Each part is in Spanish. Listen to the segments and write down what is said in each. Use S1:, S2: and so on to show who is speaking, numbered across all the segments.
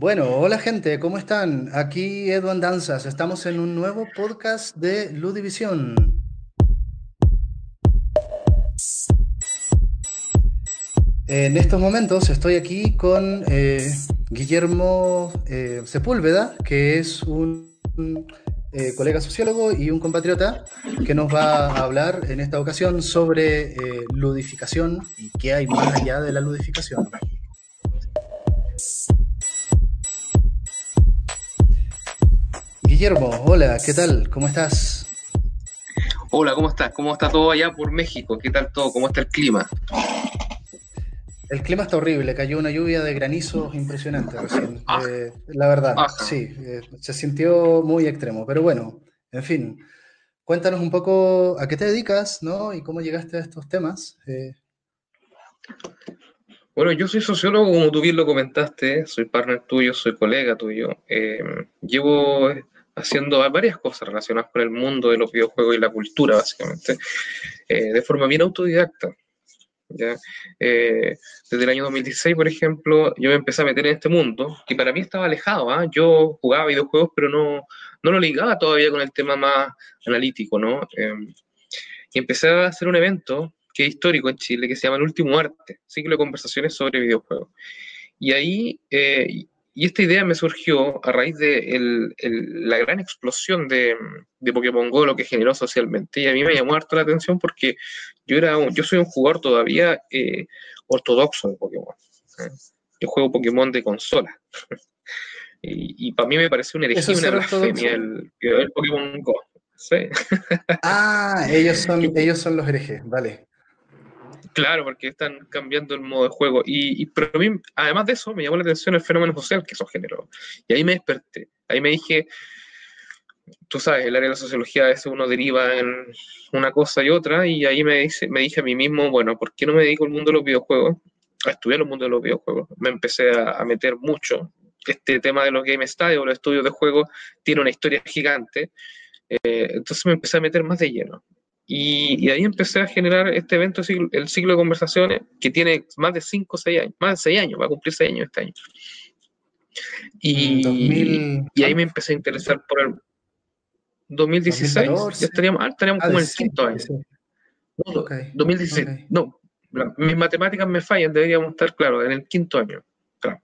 S1: Bueno, hola gente, ¿cómo están? Aquí Edwin Danzas, estamos en un nuevo podcast de Ludivisión. En estos momentos estoy aquí con eh, Guillermo eh, Sepúlveda, que es un eh, colega sociólogo y un compatriota que nos va a hablar en esta ocasión sobre ludificación y qué hay más allá de la ludificación. Guillermo, hola, ¿qué tal? ¿Cómo estás?
S2: Hola, ¿cómo estás? ¿Cómo está todo allá por México? ¿Qué tal todo? ¿Cómo está el clima?
S1: El clima está horrible, cayó una lluvia de granizo impresionante recién. Ah. Eh, la verdad, sí, eh, se sintió muy extremo. Pero bueno, en fin, cuéntanos un poco a qué te dedicas, ¿no? Y cómo llegaste a estos temas. Eh.
S2: Bueno, yo soy sociólogo, como tú bien lo comentaste, soy partner tuyo, soy colega tuyo. llevo haciendo varias cosas relacionadas con el mundo de los videojuegos y la cultura, básicamente, eh, de forma bien autodidacta. ¿ya? Eh, desde el año 2016, por ejemplo, yo me empecé a meter en este mundo, que para mí estaba alejado. ¿ah? Yo jugaba videojuegos, pero no, no lo ligaba todavía con el tema más analítico, ¿no? Eh, y empecé a hacer un evento que es histórico en Chile, que se llama El Último Arte, ciclo de conversaciones sobre videojuegos. Y ahí y esta idea me surgió a raíz de la gran explosión de, de, Pokémon Go, lo que generó socialmente. Y a mí me llamó harto la atención porque yo, era yo soy un jugador todavía eh, ortodoxo de Pokémon. ¿eh? Yo juego Pokémon de consola. y, para mí me parece una herejía, una blasfemia el, el, Pokémon Go.
S1: ah, ellos son, ellos son los herejes, vale.
S2: Claro, porque están cambiando el modo de juego. Y, pero a mí, además de eso, me llamó la atención el fenómeno social que eso generó. Y ahí me desperté. Ahí me dije, tú sabes, el área de la sociología a veces uno deriva en una cosa y otra, y ahí me, dije a mí mismo, bueno, ¿por qué no me dedico al mundo de los videojuegos? A estudiar el mundo de los videojuegos. Me empecé a, meter mucho. Este tema de los game studies o los estudios de juegos tiene una historia gigante. Eh, entonces me empecé a meter más de lleno. Y, ahí empecé a generar este evento, el ciclo de conversaciones, que tiene más de 5 o 6 años, más de 6 años, va a cumplir 6 años este año. Y, y ahí me empecé a interesar por el 2016, ya estaríamos, ah, estaríamos como en el quinto año. No, 2016, no, mis matemáticas me fallan, deberíamos estar, claro, en el quinto año. Claro.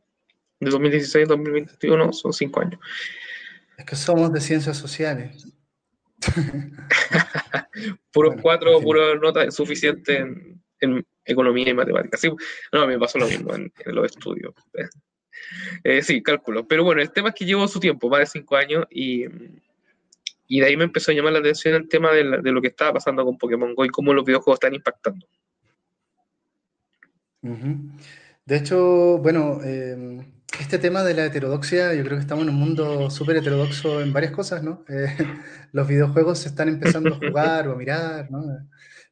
S2: De 2016 a 2021 son 5 años.
S1: Es que somos de ciencias sociales.
S2: Puros cuatro, puras notas suficientes en, economía y matemáticas. Sí, no, me pasó lo mismo en, los estudios. Eh, sí, cálculo. Pero bueno, el tema es que llevo su tiempo, más de cinco años, y, y de ahí me empezó a llamar la atención el tema de, lo que estaba pasando con Pokémon Go y cómo los videojuegos están impactando.
S1: De hecho, bueno, eh, este tema de la heterodoxia, yo creo que estamos en un mundo súper heterodoxo en varias cosas, ¿no? Eh, los videojuegos se están empezando a jugar o a mirar, ¿no?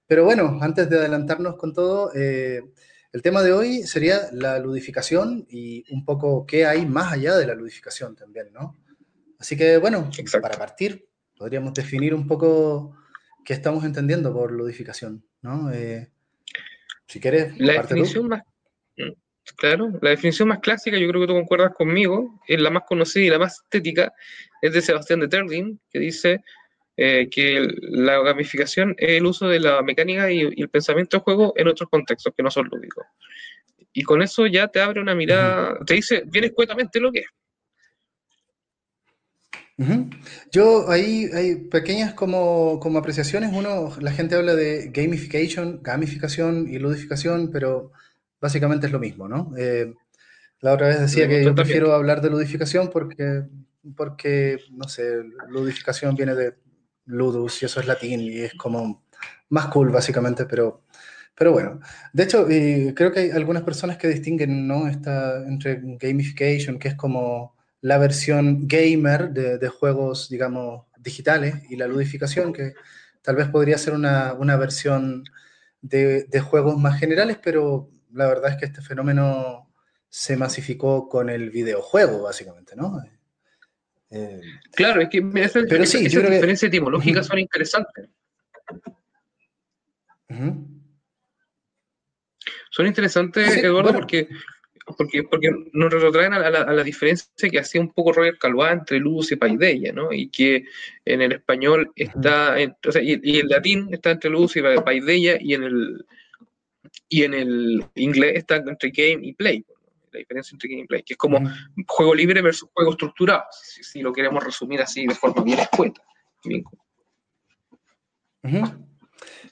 S1: Pero bueno, antes de adelantarnos con todo, eh, el tema de hoy sería la ludificación y un poco qué hay más allá de la ludificación también, ¿no? Así que bueno, para partir, podríamos definir un poco qué estamos entendiendo por ludificación, ¿no? Eh,
S2: si quieres, la definición más Claro, la definición más clásica, yo creo que tú concuerdas conmigo, es la más conocida y la más estética, es de Sebastián de Terlin, que dice eh, que la gamificación es el uso de la mecánica y, el pensamiento de juego en otros contextos que no son lúdicos. Y con eso ya te abre una mirada, te dice bien escuetamente lo que es.
S1: Yo ahí hay pequeñas como, como apreciaciones. Uno, la gente habla de gamification, gamificación y ludificación, pero básicamente es lo mismo, ¿no? Eh, la otra vez decía que yo prefiero hablar de ludificación porque, porque, no sé, ludificación viene de ludus y eso es latín y es como más cool básicamente, pero, pero bueno. De hecho, creo que hay algunas personas que distinguen, ¿no? Esta, entre gamification, que es como la versión gamer de, juegos, digamos, digitales, y la ludificación, que tal vez podría ser una, una versión de, de, juegos más generales, pero la verdad es que este fenómeno se masificó con el videojuego, básicamente, ¿no?
S2: Eh, claro, es que pero sí, esas diferencias etimológicas son interesantes. Son interesantes, Eduardo, porque porque, porque nos retrotraen a la, a la, diferencia que hacía un poco Roger Calvá entre luz y paideia, ¿no? Y que en el español está, en, o sea, y, y, el latín está entre luz y paideia, y en el, y en el inglés está entre game y play, la diferencia entre game y play, que es como juego libre versus juego estructurado, si, si, lo queremos resumir así de forma bien escueta. Bien.
S1: Uh -huh.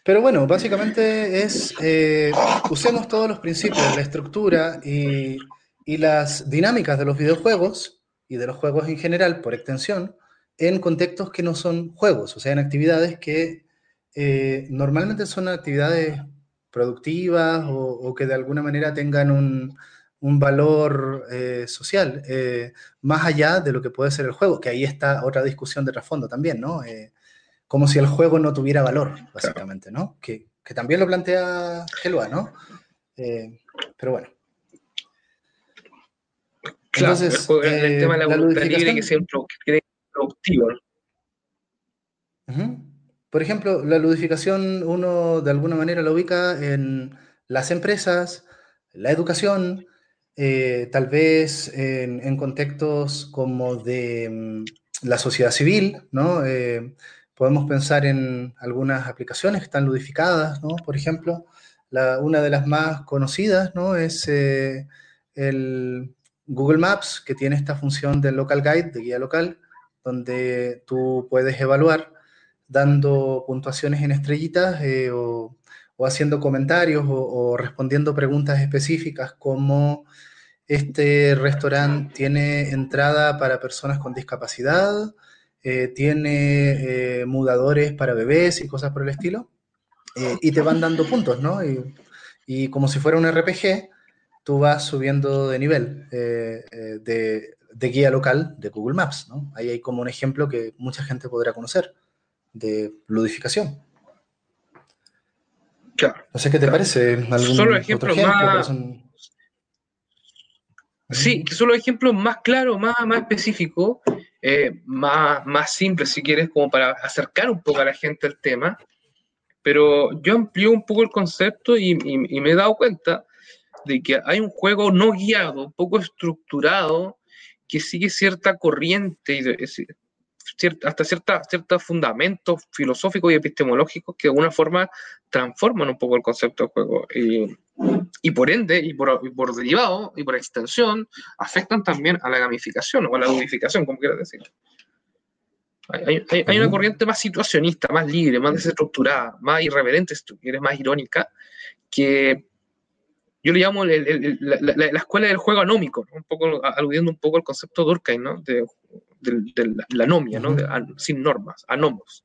S1: Pero bueno, básicamente es, eh, usemos todos los principios, la estructura y, y, las dinámicas de los videojuegos y de los juegos en general, por extensión, en contextos que no son juegos, o sea, en actividades que eh, normalmente son actividades productivas o, o, que de alguna manera tengan un, un valor eh, social, eh, más allá de lo que puede ser el juego, que ahí está otra discusión de trasfondo también, ¿no? Eh, como si el juego no tuviera valor, básicamente, ¿no? Que, que también lo plantea Gelua, ¿no? pero bueno.
S2: Claro, Entonces, el, el tema de la, la voluntad libre que sea productivo.
S1: Uh -huh. Por ejemplo, la ludificación uno de alguna manera la ubica en las empresas, la educación, eh, tal vez en, contextos como de um, la sociedad civil, ¿no? Eh, podemos pensar en algunas aplicaciones que están ludificadas, ¿no? Por ejemplo, una de las más conocidas, ¿no? Es eh, el Google Maps, que tiene esta función del local guide, de guía local, donde tú puedes evaluar dando puntuaciones en estrellitas eh, o, haciendo comentarios o, respondiendo preguntas específicas como este restaurante tiene entrada para personas con discapacidad, eh, tiene eh, mudadores para bebés y cosas por el estilo, y te van dando puntos, ¿no? Y, y, como si fuera un RPG, tú vas subiendo de nivel de, de guía local de Google Maps, ¿no? Ahí hay como un ejemplo que mucha gente podrá conocer de ludificación.
S2: Claro.
S1: No sé qué te
S2: claro.
S1: parece. ¿Algún
S2: Solo ejemplos
S1: ejemplo?
S2: más.
S1: Son...
S2: Sí, que son los ejemplos más claros, más, más específicos, eh, más, más simples, si quieres, como para acercar un poco a la gente al tema. Pero yo amplío un poco el concepto y, y, y me he dado cuenta de que hay un juego no guiado, poco estructurado, que sigue cierta corriente hasta ciertos cierta fundamentos filosóficos y epistemológicos que de alguna forma transforman un poco el concepto del juego. Y, y por ende, y por, y por, derivado, y por extensión, afectan también a la gamificación o a la ludificación, como quieras decir. Hay, hay, hay, una corriente más situacionista, más libre, más desestructurada, más irreverente, si tú quieres, más irónica, que yo le llamo el, el, la, la, la, escuela del juego anómico, ¿no? un poco aludiendo un poco al concepto de Durkheim, ¿no? de, de, de, la anomia, ¿no? de, sin normas, anomos.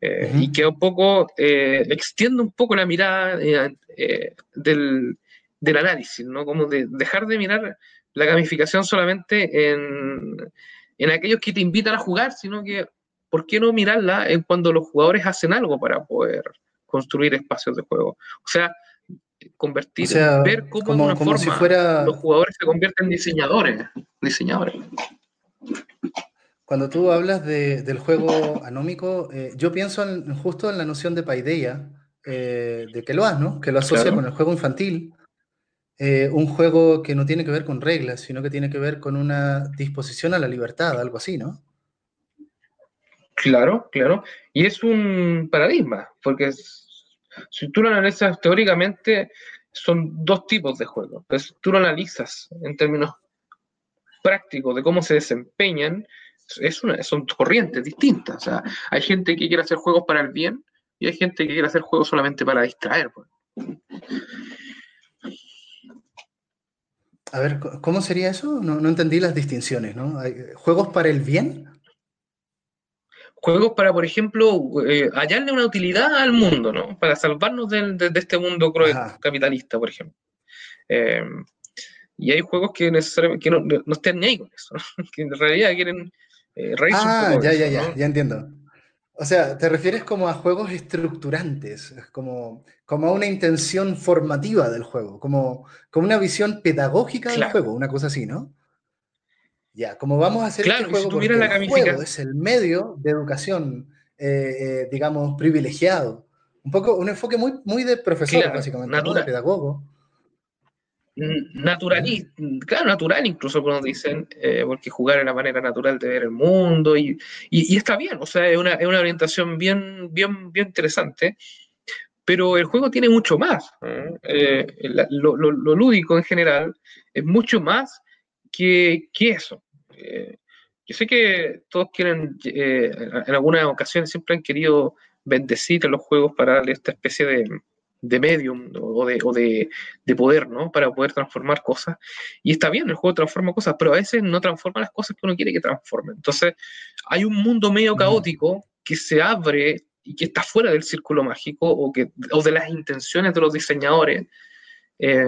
S2: Eh, uh -huh. Y que un poco eh, extiende un poco la mirada eh, del, del, análisis, ¿no? como de dejar de mirar la gamificación solamente en, en aquellos que te invitan a jugar, sino que, ¿por qué no mirarla en cuando los jugadores hacen algo para poder construir espacios de juego? O sea, convertir,
S1: o sea,
S2: ver cómo
S1: como,
S2: de una
S1: como
S2: forma
S1: si fuera...
S2: los jugadores se convierten en diseñadores, diseñadores.
S1: Cuando tú hablas de, del juego anómico, eh, yo pienso en, justo en la noción de paideia, eh, de que lo has, ¿no? Que lo asocia claro. con el juego infantil, eh, un juego que no tiene que ver con reglas, sino que tiene que ver con una disposición a la libertad, algo así, ¿no?
S2: Claro, claro. Y es un paradigma, porque es, si tú lo analizas teóricamente, son dos tipos de juegos. Entonces, tú lo analizas en términos prácticos de cómo se desempeñan, es una, son corrientes distintas. O sea, hay gente que quiere hacer juegos para el bien y hay gente que quiere hacer juegos solamente para distraer. Pues.
S1: A ver, ¿cómo sería eso? No, no entendí las distinciones, ¿no? ¿Juegos para el bien?
S2: Juegos para, por ejemplo, eh, hallarle una utilidad al mundo, ¿no? Para salvarnos de, de, de este mundo cruel, capitalista, por ejemplo. Eh, y hay juegos que necesariamente que no, no estén ni ahí con eso, ¿no? que en realidad quieren eh,
S1: ah, ya, eso, ya, ya, ¿no? ya entiendo. O sea, te refieres como a juegos estructurantes, como, como a una intención formativa del juego, como, como una visión pedagógica claro. del juego, una cosa así, ¿no? Ya, como vamos a hacer
S2: claro,
S1: este juego,
S2: si porque la
S1: el juego es el medio de educación, eh, eh, digamos, privilegiado. Un poco, un enfoque muy, muy de profesor,
S2: claro,
S1: básicamente, ¿no? de pedagogo.
S2: Natural, claro, natural incluso como dicen, eh, porque jugar es la manera natural de ver el mundo y, está bien, o sea, es una, es una, orientación bien, bien, bien interesante, pero el juego tiene mucho más. Eh, lo, lo, lúdico en general es mucho más que, que eso. Eh, yo sé que todos quieren, en algunas ocasiones siempre han querido bendecir a los juegos para darle esta especie de, de medium o, de, o de, de, poder, ¿no? Para poder transformar cosas. Y está bien, el juego transforma cosas, pero a veces no transforma las cosas que uno quiere que transformen. Entonces, hay un mundo medio caótico que se abre y que está fuera del círculo mágico o, que, o de las intenciones de los diseñadores. Eh,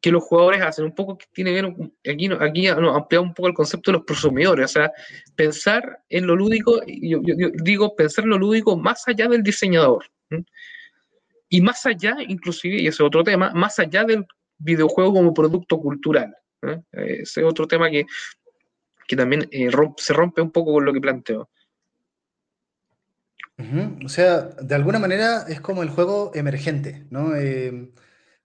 S2: que los jugadores hacen, un poco que tiene que ver, aquí, aquí no, ampliar un poco el concepto de los prosumidores, o sea, pensar en lo lúdico, yo, yo, digo, pensar en lo lúdico más allá del diseñador. Y más allá, inclusive, y ese es otro tema, más allá del videojuego como producto cultural. ¿eh? Ese es otro tema que, que también eh, se rompe un poco con lo que planteo.
S1: O sea, de alguna manera es como el juego emergente, ¿no? Eh,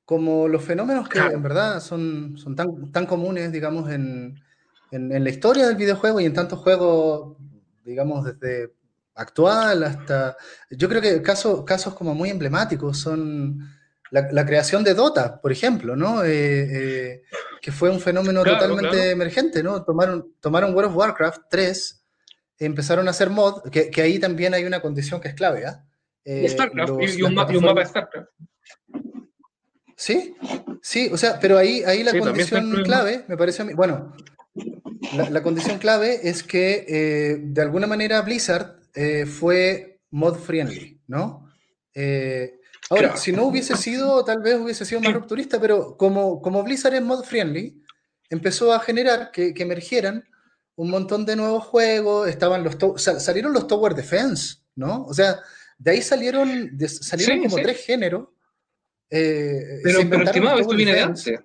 S1: como los fenómenos que en verdad son, son tan, tan comunes, digamos, en, en, en, la historia del videojuego y en tantos juegos, digamos, desde actual hasta... Yo creo que casos, casos como muy emblemáticos son la, creación de Dota, por ejemplo, ¿no? Eh, eh, que fue un fenómeno totalmente emergente, ¿no? Tomaron, tomaron World of Warcraft 3, empezaron a hacer mod, que, que ahí también hay una condición que es clave, ¿ah?
S2: ¿eh? Starcraft, y, un, mapa de Starcraft.
S1: Sí, sí, o sea, pero ahí, ahí la condición clave, me parece a mí, bueno, la, la condición clave es que de alguna manera Blizzard eh, fue mod friendly, ¿no? Eh, ahora, si no hubiese sido, tal vez hubiese sido más rupturista, pero como, como Blizzard es mod friendly, empezó a generar que, emergieran un montón de nuevos juegos, estaban los salieron los Tower Defense, ¿no? O sea, de ahí salieron, salieron como tres géneros.
S2: Eh, pero, pero estimado, esto viene de antes.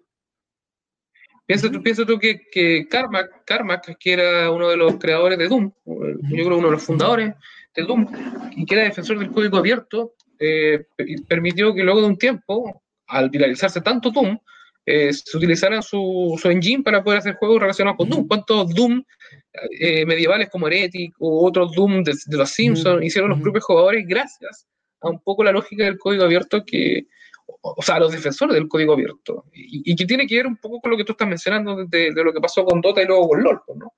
S2: Piensa tú, piensa tú que, que Carmack, Carmack, que era uno de los creadores de Doom, yo creo uno de los fundadores de Doom, y que era defensor del código abierto, eh, permitió que luego de un tiempo, al viralizarse tanto Doom, eh, se utilizaran su, su, engine para poder hacer juegos relacionados con Doom. ¿Cuántos Doom eh, medievales como Heretic o otros Doom de, de los Simpsons hicieron los propios jugadores gracias a un poco la lógica del código abierto que, o sea, los defensores del código abierto, y, que tiene que ver un poco con lo que tú estás mencionando de, lo que pasó con Dota y luego con LOL, pues, ¿no?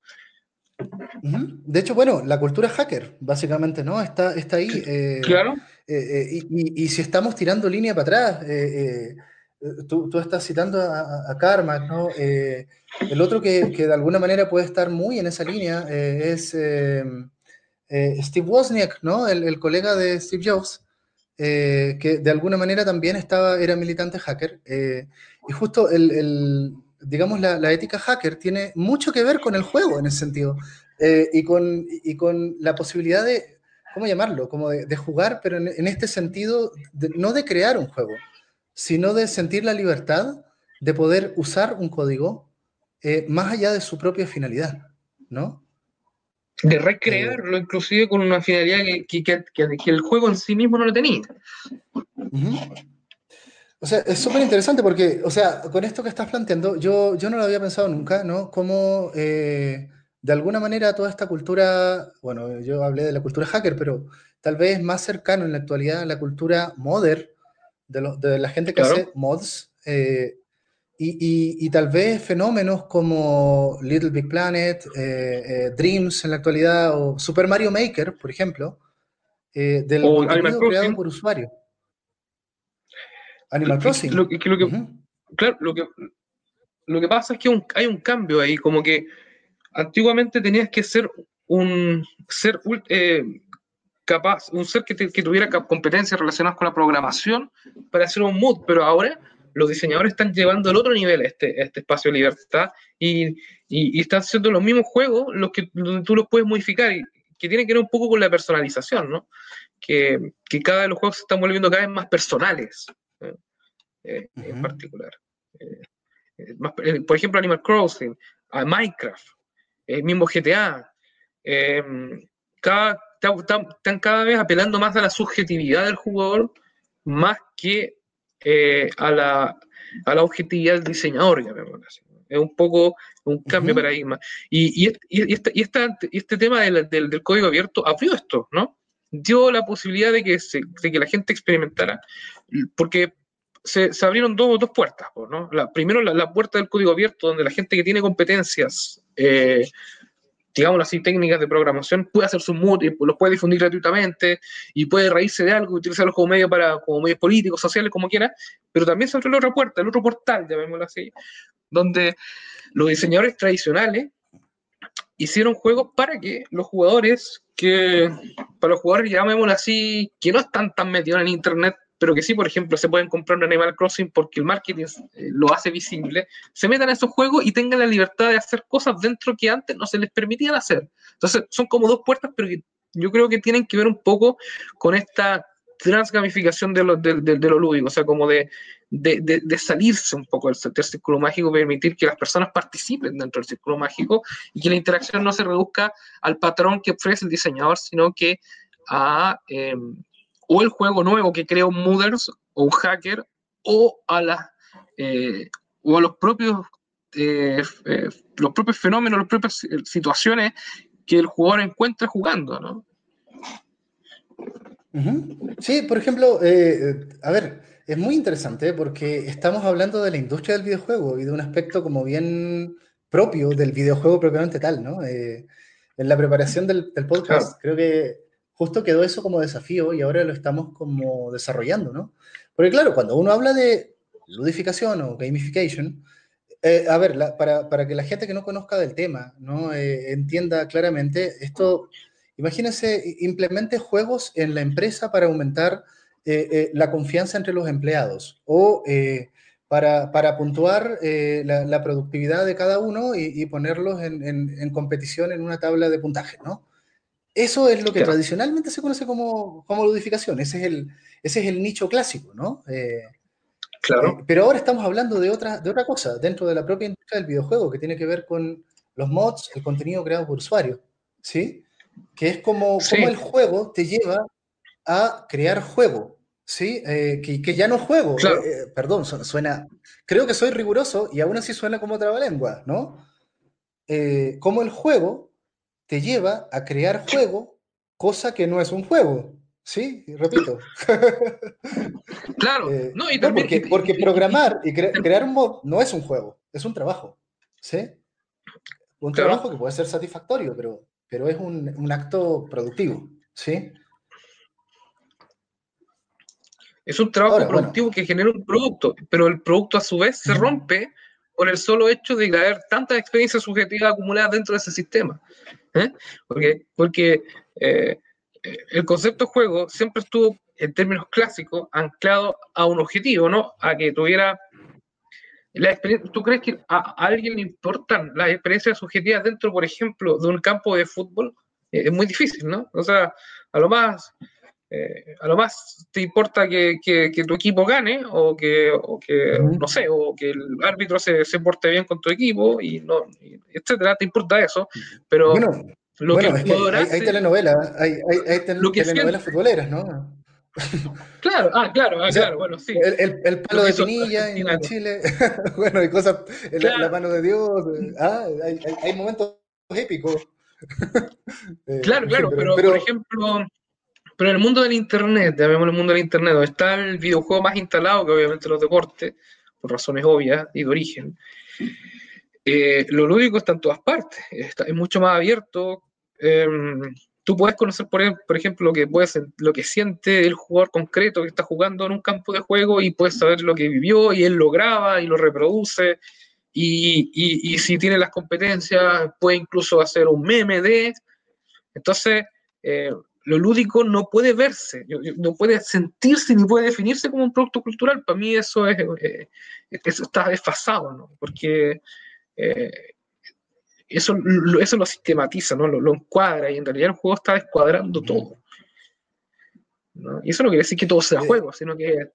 S1: De hecho, bueno, la cultura hacker, básicamente, ¿no? Está, está ahí. Eh,
S2: claro.
S1: Eh, eh, y, y, si estamos tirando línea para atrás, tú, tú, estás citando a, a Karma, ¿no? el otro que, que, de alguna manera puede estar muy en esa línea es Steve Wozniak, ¿no? El, el, colega de Steve Jobs, eh, que de alguna manera también estaba, era militante hacker. Eh, y justo el, digamos, la, la, ética hacker tiene mucho que ver con el juego en ese sentido. Eh, y, con, y con la posibilidad de, ¿cómo llamarlo? Como de, jugar, pero en, este sentido, no de crear un juego, sino de sentir la libertad de poder usar un código más allá de su propia finalidad, ¿no?
S2: De recrearlo, inclusive con una finalidad que, que, que, el juego en sí mismo no lo tenía.
S1: O sea, es súper interesante porque, o sea, con esto que estás planteando, yo, yo no lo había pensado nunca, ¿no? Cómo eh, de alguna manera toda esta cultura, bueno, yo hablé de la cultura hacker, pero tal vez más cercano en la actualidad a la cultura modder, de, lo, de la gente que claro. hace mods, eh, y, y, y, tal vez fenómenos como Little Big Planet, eh, eh, Dreams en la actualidad, o Super Mario Maker, por ejemplo, eh, del o contenido creado por usuario.
S2: Animal Crossing. Lo, que, lo que, uh -huh. Claro, lo que, lo que pasa es que un, hay un cambio ahí, como que antiguamente tenías que ser un ser eh, capaz, un ser que, te, que tuviera competencias relacionadas con la programación para hacer un mood, pero ahora los diseñadores están llevando al otro nivel este, este espacio de libertad y, y, y están haciendo los mismos juegos los que, donde tú los puedes modificar y que tiene que ver un poco con la personalización, ¿no? Que, que cada de los juegos se están volviendo cada vez más personales, ¿eh? Eh, uh -huh. en particular. Eh, más, por ejemplo, Animal Crossing, Minecraft, el mismo GTA, cada, están cada vez apelando más a la subjetividad del jugador más que eh, a, la, a la objetividad del diseñador, llamémoslo así. Es un poco un cambio de paradigma. Y, y, y, este, y, este tema del, del, código abierto abrió esto, ¿no? Dio la posibilidad de que, se, de que la gente experimentara, porque se, se abrieron dos, dos puertas, ¿no? La, primero la, la, puerta del código abierto, donde la gente que tiene competencias eh, digamos así, técnicas de programación, puede hacer sus y los puede difundir gratuitamente y puede reírse de algo, utilizarlos como medio para, como medios políticos, sociales, como quiera, pero también se abre la otra puerta, el otro portal, llamémoslo así, donde los diseñadores tradicionales hicieron juegos para que los jugadores que, para los jugadores, llamémoslo así, que no están tan metidos en internet, pero que sí, por ejemplo, se pueden comprar un Animal Crossing porque el marketing eh, lo hace visible, se metan a esos juegos y tengan la libertad de hacer cosas dentro que antes no se les permitían hacer. Entonces, son como dos puertas, pero yo creo que tienen que ver un poco con esta transgamificación de lo, de, de, lo lúdico, o sea, como de, de, salirse un poco del, del, círculo mágico, permitir que las personas participen dentro del círculo mágico y que la interacción no se reduzca al patrón que ofrece el diseñador, sino que a... Eh, o el juego nuevo que crea un modders o un hacker o a las eh, o a los propios eh, eh, los propios fenómenos, las propias situaciones que el jugador encuentra jugando, ¿no?
S1: Sí, por ejemplo, a ver, es muy interesante porque estamos hablando de la industria del videojuego y de un aspecto como bien propio del videojuego propiamente tal, ¿no? en la preparación del, del podcast, creo que justo quedó eso como desafío y ahora lo estamos como desarrollando, ¿no? Porque claro, cuando uno habla de ludificación o gamification, eh, a ver, para, que la gente que no conozca del tema, ¿no? Eh, entienda claramente, esto, imagínense, implemente juegos en la empresa para aumentar eh, la confianza entre los empleados o para, puntuar la, productividad de cada uno y, ponerlos en, en, en, competición en una tabla de puntaje, ¿no? Eso es lo que claro. tradicionalmente se conoce como, como, ludificación, ese es el, ese es el nicho clásico, ¿no? Eh,
S2: claro.
S1: Eh, pero ahora estamos hablando de otra, de otra cosa, dentro de la propia industria del videojuego, que tiene que ver con los mods, el contenido creado por usuario, ¿sí? Que es como, sí. como el juego te lleva a crear juego, ¿sí? Eh, que, que, ya no juego,
S2: claro.
S1: Perdón, suena, creo que soy riguroso y aún así suena como trabalengua, ¿no? Como el juego te lleva a crear juego, cosa que no es un juego. ¿Sí? Repito.
S2: Claro,
S1: eh,
S2: no, y también,
S1: porque, porque, programar y cre crear un mod no es un juego, es un trabajo. ¿Sí? Un
S2: claro.
S1: trabajo que puede ser satisfactorio, pero, pero es un, un acto productivo. ¿Sí?
S2: Es un trabajo Ahora, productivo bueno. que genera un producto, pero el producto a su vez se rompe por el solo hecho de haber tantas experiencias subjetivas acumuladas dentro de ese sistema. ¿Eh? Porque, porque eh, el concepto juego siempre estuvo, en términos clásicos, anclado a un objetivo, ¿no? A que tuviera la experiencia. ¿Tú crees que a, a alguien le importan las experiencias subjetivas dentro, por ejemplo, de un campo de fútbol? Eh, es muy difícil, ¿no? O sea, a lo más eh, a lo más te importa que, que, que, tu equipo gane o que, o que uh -huh. no sé, o que el árbitro se, se, porte bien con tu equipo y no, etcétera, te importa eso, pero
S1: bueno,
S2: lo
S1: bueno,
S2: que
S1: es hay, hay telenovelas, hay, hay, hay tel telenovelas futboleras, ¿no?
S2: Claro, ah, claro, ah, o sea, claro, bueno, sí.
S1: El, el, el palo de Pinilla en, Chile, bueno, y cosas, claro. la, la, mano de Dios, ah, hay, hay, hay momentos épicos.
S2: eh, claro, claro, pero, pero, por ejemplo, pero en el mundo del Internet, llamémoslo el mundo del Internet, está el videojuego más instalado que obviamente los deportes, por razones obvias y de origen, eh, lo lúdico está en todas partes, está, es mucho más abierto. Eh, tú puedes conocer, por ejemplo, lo que, puedes, lo que siente el jugador concreto que está jugando en un campo de juego y puedes saber lo que vivió y él lo graba y lo reproduce. Y, y, y si tiene las competencias, puede incluso hacer un meme de. Entonces, eh, lo lúdico no puede verse, no puede sentirse ni puede definirse como un producto cultural. Para mí eso es eh, eso está desfasado, ¿no? Porque eh, eso, lo, eso lo sistematiza, ¿no? Lo, lo, encuadra y en realidad el juego está descuadrando todo. ¿no? Y eso no quiere decir que todo sea juego, sino que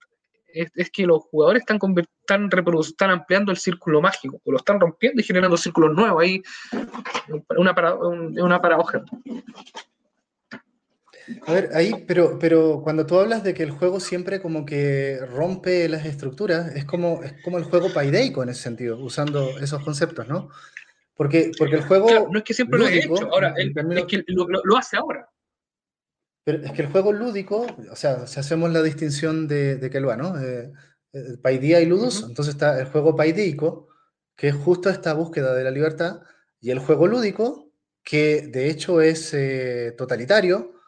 S2: es, es que los jugadores están, están, están ampliando el círculo mágico, o lo están rompiendo y generando círculos nuevos. Ahí una, para, una paradoja.
S1: A ver, ahí, pero, pero cuando tú hablas de que el juego siempre como que rompe las estructuras, es como, es como el juego paideico en ese sentido, usando esos conceptos, ¿no? Porque, porque el juego.
S2: Claro, no es que siempre lúdico, lo haya hecho, ahora, términos, es que lo, lo, hace ahora.
S1: Pero es que el juego lúdico, o sea, si hacemos la distinción de, de Kelua, ¿no? Eh, eh, paidía y ludus, uh -huh. entonces está el juego paideico, que es justo esta búsqueda de la libertad, y el juego lúdico, que de hecho es eh, totalitario,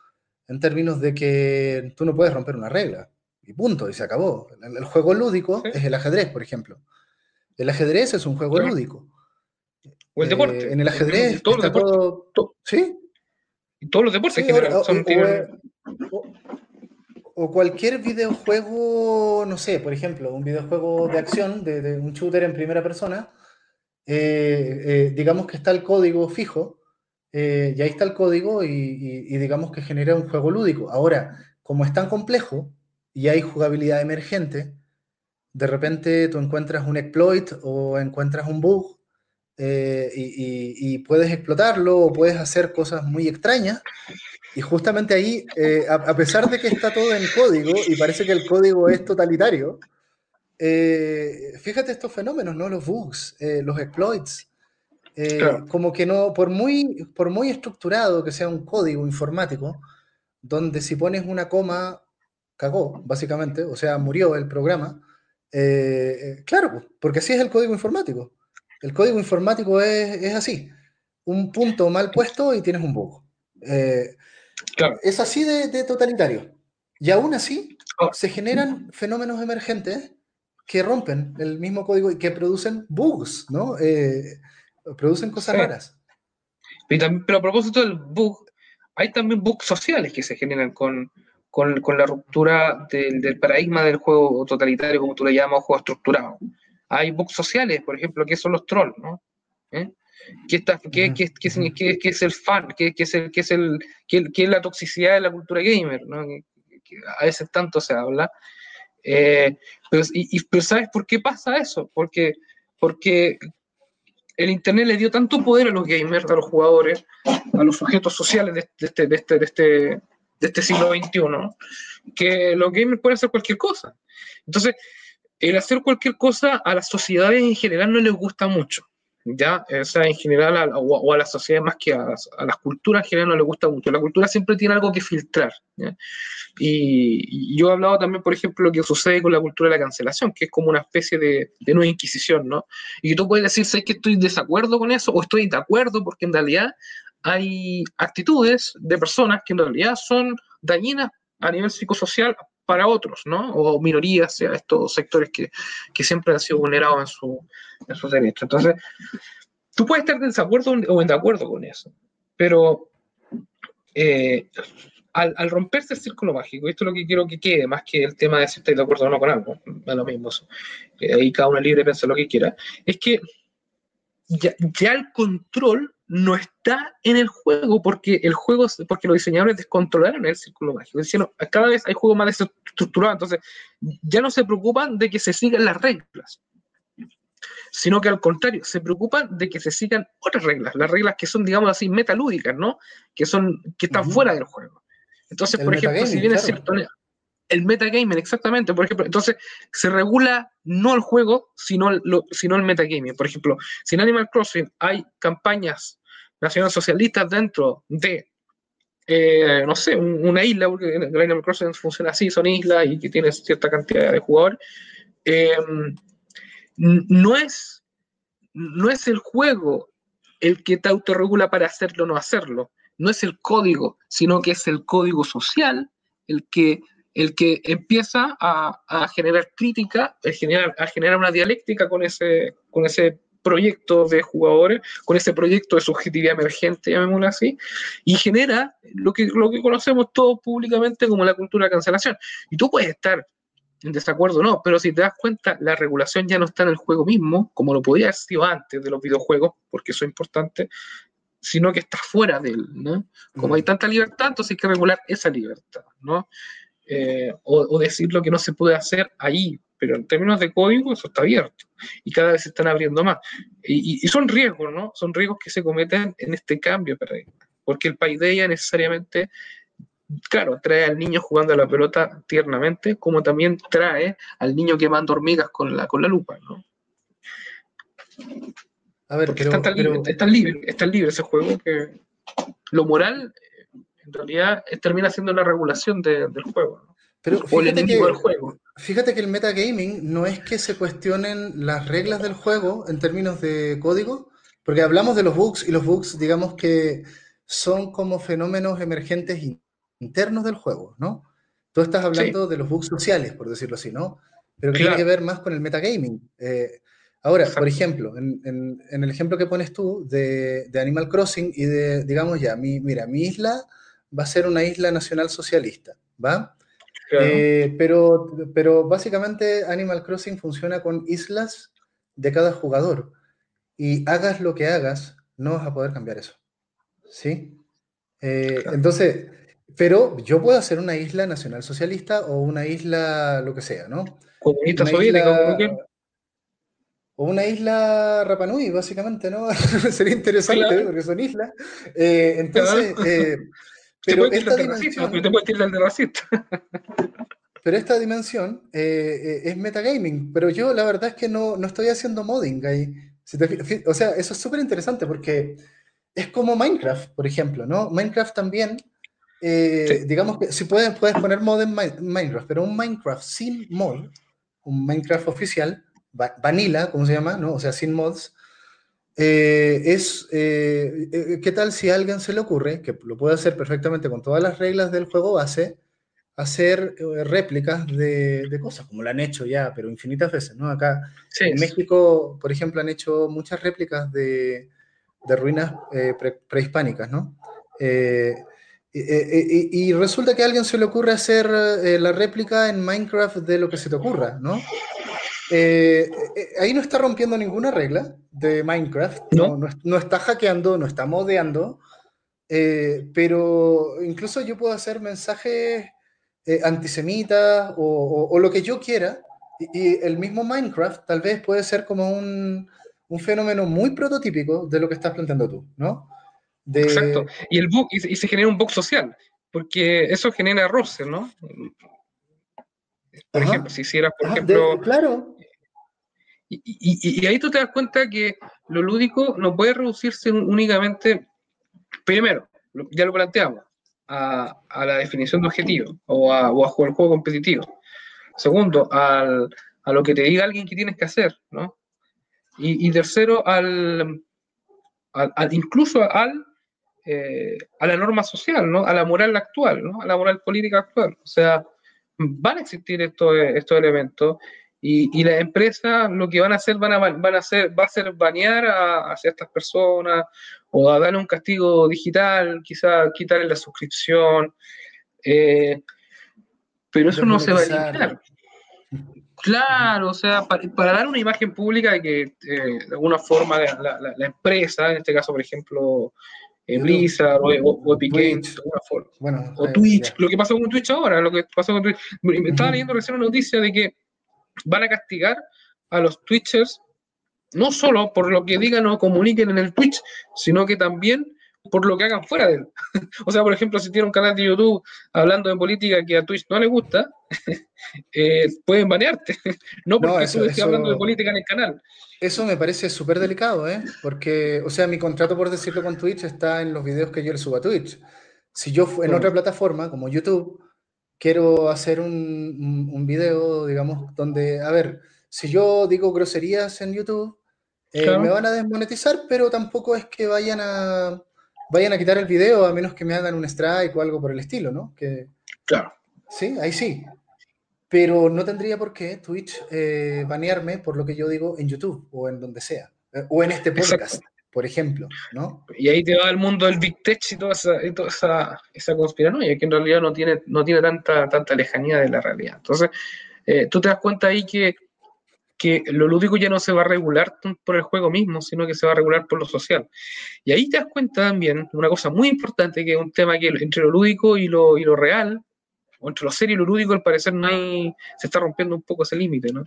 S1: en términos de que tú no puedes romper una regla, y punto, y se acabó. El, el juego lúdico ¿Sí? es el ajedrez, por ejemplo. El ajedrez es un juego claro. lúdico.
S2: O el deporte.
S1: Eh, en el ajedrez,
S2: todos los deportes.
S1: Todo,
S2: todo,
S1: ¿Sí?
S2: Todos los deportes
S1: sí,
S2: general,
S1: o,
S2: son,
S1: o, tienen... o, o, cualquier videojuego, no sé, por ejemplo, un videojuego de acción, de, de un shooter en primera persona, eh, eh, digamos que está el código fijo, eh, y ahí está el código y, digamos que genera un juego lúdico. Ahora, como es tan complejo y hay jugabilidad emergente, de repente tú encuentras un exploit o encuentras un bug eh, y, y, puedes explotarlo o puedes hacer cosas muy extrañas. Y justamente ahí, eh, a, a, pesar de que está todo en código y parece que el código es totalitario, eh, fíjate estos fenómenos, ¿no? Los bugs, los exploits. Eh, claro. Como que no, por muy, por muy estructurado que sea un código informático, donde si pones una coma, cagó, básicamente, o sea, murió el programa. Eh, eh, claro, porque así es el código informático. El código informático es, es así. Un punto mal puesto y tienes un bug. Claro. Es así de, de, totalitario. Y aún así oh. se generan fenómenos emergentes que rompen el mismo código y que producen bugs, ¿no? Eh, producen cosas sí. raras.
S2: Pero, pero, a propósito del bug, hay también bugs sociales que se generan con, con, con la ruptura del, del, paradigma del juego totalitario, como tú le llamas, juego estructurado. Hay bugs sociales, por ejemplo, que son los trolls, ¿no? ¿Eh? ¿Qué, está, qué, qué, qué, qué, es el fan? ¿Qué, es, el, es, el, es la toxicidad de la cultura gamer? ¿no? a veces tanto se habla. Eh, pero, y, y, pero ¿sabes por qué pasa eso? Porque, porque el Internet le dio tanto poder a los gamers, a los jugadores, a los sujetos sociales de este, de este, de este, de este siglo XXI, que los gamers pueden hacer cualquier cosa. Entonces, el hacer cualquier cosa a las sociedades en general no les gusta mucho. ¿Ya? O sea, en general, a, o, o, a las sociedades más que a, a, las culturas en general no les gusta mucho. La cultura siempre tiene algo que filtrar. Y, y, yo he hablado también, por ejemplo, lo que sucede con la cultura de la cancelación, que es como una especie de, de nueva inquisición, ¿no? Y tú puedes decir, ¿sabes que estoy desacuerdo con eso? O estoy de acuerdo, porque en realidad hay actitudes de personas que en realidad son dañinas a nivel psicosocial para otros, ¿no? O minorías, sea estos sectores que, que siempre han sido vulnerados en, su, en sus derechos. Entonces, tú puedes estar de desacuerdo o en de acuerdo con eso, pero eh, al, romperse el círculo mágico, esto es lo que quiero que quede, más que el tema de si estáis de acuerdo o no con algo, es lo mismo. Eh, ahí cada uno es libre de pensar lo que quiera, es que ya, ya el control no está en el juego porque el juego, porque los diseñadores descontrolaron el círculo mágico. Diciendo, cada vez hay juegos más desestructurados, entonces ya no se preocupan de que se sigan las reglas, sino que al contrario, se preocupan de que se sigan otras reglas, las reglas que son, digamos así, metalúdicas, ¿no? Que son, que están uh -huh. fuera del juego. Entonces, el por ejemplo, si bien es cierto, el metagaming, exactamente, por ejemplo, entonces se regula no el juego, sino, lo, sino el metagaming. Por ejemplo, si en Animal Crossing hay campañas nacionalsocialistas dentro de, eh, no sé, un, una isla, porque el Animal Crossing funciona así, son islas y que tiene cierta cantidad de jugadores, eh, no, es, no es el juego el que te autorregula para hacerlo o no hacerlo, no es el código, sino que es el código social el que el que empieza a, a generar crítica, a generar, a generar, una dialéctica con ese, con ese proyecto de jugadores, con ese proyecto de subjetividad emergente, llamémoslo así, y genera lo que, lo que conocemos todos públicamente como la cultura de cancelación. Y tú puedes estar en desacuerdo o no, pero si te das cuenta, la regulación ya no está en el juego mismo, como lo podía haber sido antes de los videojuegos, porque eso es importante, sino que está fuera de él, ¿no? Como mm. hay tanta libertad, entonces hay que regular esa libertad, ¿no? Eh, o, o, decir lo que no se puede hacer ahí, pero en términos de código eso está abierto y cada vez se están abriendo más. Y, y, y son riesgos, ¿no? Son riesgos que se cometen en este cambio de paradigma, porque el paideia necesariamente claro, trae al niño jugando a la pelota tiernamente, como también trae al niño quemando hormigas con la, con la lupa, ¿no? A ver, Porque pero, es, tan, libre, es, tan libre, ese juego que lo moral en realidad termina siendo una regulación del juego. ¿no?
S1: Pero fíjate que, del juego. Fíjate que el metagaming no es que se cuestionen las reglas del juego en términos de código, porque hablamos de los bugs y los bugs, digamos que son como fenómenos emergentes internos del juego, ¿no? Tú estás hablando de los bugs sociales, por decirlo así, ¿no? Pero que tiene que ver más con el metagaming. Eh, ahora, por ejemplo, en, el ejemplo que pones tú de, Animal Crossing y de, digamos ya, mi, mira, mi isla va a ser una isla nacional socialista, ¿va? Eh, pero, pero básicamente Animal Crossing funciona con islas de cada jugador. Y hagas lo que hagas, no vas a poder cambiar eso. ¿Sí? Eh, entonces, pero yo puedo hacer una isla nacional socialista o una isla lo que sea, ¿no?
S2: Comunista soviética,
S1: o una isla Rapanui, básicamente, ¿no? Sería interesante porque son islas. Eh, entonces, eh, pero esta dimensión,
S2: te de racista.
S1: pero esta dimensión es metagaming, pero yo la verdad es que no, no estoy haciendo modding ahí. o sea, eso es súper interesante porque es como Minecraft, por ejemplo, ¿no? Minecraft también eh, digamos que si puedes, puedes poner mod en Minecraft, pero un Minecraft sin mod, un Minecraft oficial, vanilla, como se llama, ¿no? O sea, sin mods, eh, es, eh, ¿qué tal si a alguien se le ocurre, que lo puede hacer perfectamente con todas las reglas del juego base, hacer réplicas de, cosas, como lo han hecho ya, pero infinitas veces, ¿no? Acá en México, por ejemplo, han hecho muchas réplicas de, de ruinas prehispánicas, ¿no? Y, resulta que a alguien se le ocurre hacer eh, la réplica en Minecraft de lo que se te ocurra, ¿no? Eh, eh, ahí no está rompiendo ninguna regla de Minecraft, no, no, está hackeando, no está modeando, pero incluso yo puedo hacer mensajes antisemitas o, o, lo que yo quiera, y, el mismo Minecraft tal vez puede ser como un, un fenómeno muy prototípico de lo que estás planteando tú, ¿no?
S2: Exacto. Y, el bug, y, se genera un bug social, porque eso genera roces, ¿no? Por ejemplo, si hicieras, por ah, ejemplo...
S1: claro.
S2: Y, ahí tú te das cuenta que lo lúdico no puede reducirse únicamente, primero, ya lo planteamos, a, la definición de objetivo o a, jugar el juego competitivo. Segundo, al, a lo que te diga alguien que tienes que hacer, ¿no? Y, tercero, al, al, incluso al eh, a la norma social, ¿no? a la moral actual, ¿no? a la moral política actual. O sea, van a existir estos, estos elementos y, y las empresas lo que van a hacer, van a, van a hacer, va a ser banear a, ciertas personas o a darle un castigo digital, quizá quitarle la suscripción. Eh, pero eso no se va a eliminar. Claro, o sea, para, dar una imagen pública de que eh, de alguna forma la, la, empresa, en este caso, por ejemplo, en Blizzard o, o, Epic Games, Bueno, o Twitch, lo que pasó con Twitch ahora, lo que pasó con Twitch. Me estaba leyendo recién una noticia de que van a castigar a los Twitchers no solo por lo que digan o comuniquen en el Twitch, sino que también por lo que hagan fuera de él. o sea, por ejemplo, si tiene un canal de YouTube hablando de política que a Twitch no le gusta, eh, pueden banearte. no porque tú estés hablando de política en el canal.
S1: Eso me parece súper delicado, ¿eh? Porque, o sea, mi contrato, por decirlo con Twitch, está en los videos que yo le subo a Twitch. Si yo en otra plataforma, como YouTube, quiero hacer un, un, video, digamos, donde, a ver, si yo digo groserías en YouTube, eh, me van a desmonetizar, pero tampoco es que vayan a vayan a quitar el video a menos que me hagan un strike o algo por el estilo, ¿no? Que,
S2: claro.
S1: Sí, ahí sí. Pero no tendría por qué Twitch eh, banearme por lo que yo digo en YouTube o en donde sea. Eh, o en este podcast, por ejemplo, ¿no?
S2: Y ahí te va el mundo del Big Tech y toda esa, y toda esa, esa conspiranoia, que en realidad no tiene, no tiene tanta, tanta lejanía de la realidad. Entonces, eh, tú te das cuenta ahí que que lo lúdico ya no se va a regular por el juego mismo, sino que se va a regular por lo social. Y ahí te das cuenta también una cosa muy importante, que es un tema que entre lo lúdico y lo, y lo real, o entre lo serio y lo lúdico, al parecer no hay, se está rompiendo un poco ese límite, ¿no?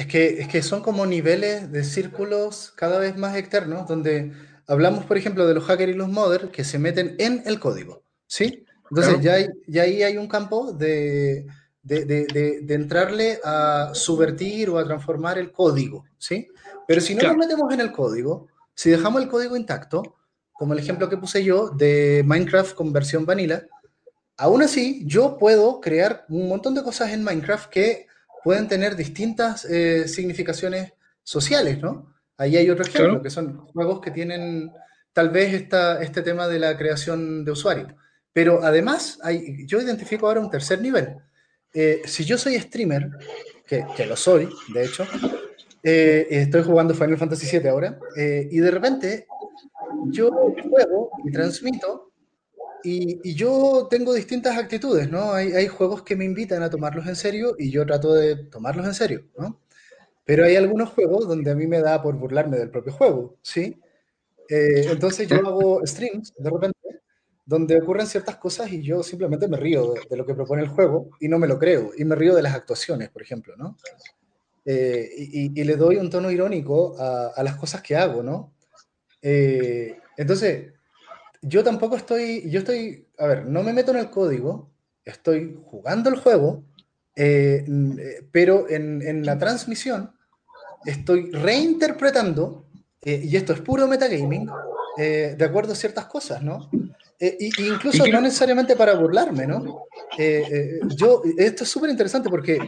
S1: Es que, es que son como niveles de círculos cada vez más externos, donde hablamos, por ejemplo, de los hackers y los modders que se meten en el código, ¿sí? Entonces ya, ya ahí hay un campo de, de, de, de, entrarle a subvertir o a transformar el código, ¿sí? Pero si no nos metemos en el código, si dejamos el código intacto, como el ejemplo que puse yo de Minecraft con versión vanilla, aún así yo puedo crear un montón de cosas en Minecraft que pueden tener distintas eh, significaciones sociales, ¿no? Ahí hay otro ejemplo, que son juegos que tienen tal vez esta, este tema de la creación de usuario. Pero además, hay, yo identifico ahora un tercer nivel. Eh, si yo soy streamer, que, que, lo soy, de hecho, eh, estoy jugando Final Fantasy VII ahora, eh, y de repente yo juego y transmito, y, y, yo tengo distintas actitudes, ¿no? Hay, hay, juegos que me invitan a tomarlos en serio y yo trato de tomarlos en serio, ¿no? Pero hay algunos juegos donde a mí me da por burlarme del propio juego, ¿sí? entonces yo hago streams de repente donde ocurren ciertas cosas y yo simplemente me río de, lo que propone el juego y no me lo creo, y me río de las actuaciones, por ejemplo, ¿no? Eh, y, le doy un tono irónico a, las cosas que hago, ¿no? Eh, entonces, yo tampoco estoy, yo estoy, a ver, no me meto en el código, estoy jugando el juego, eh, pero en, en, la transmisión estoy reinterpretando, y esto es puro metagaming, de acuerdo a ciertas cosas, ¿no? Eh, incluso no necesariamente para burlarme, ¿no? Eh, eh, yo, esto es súper interesante porque,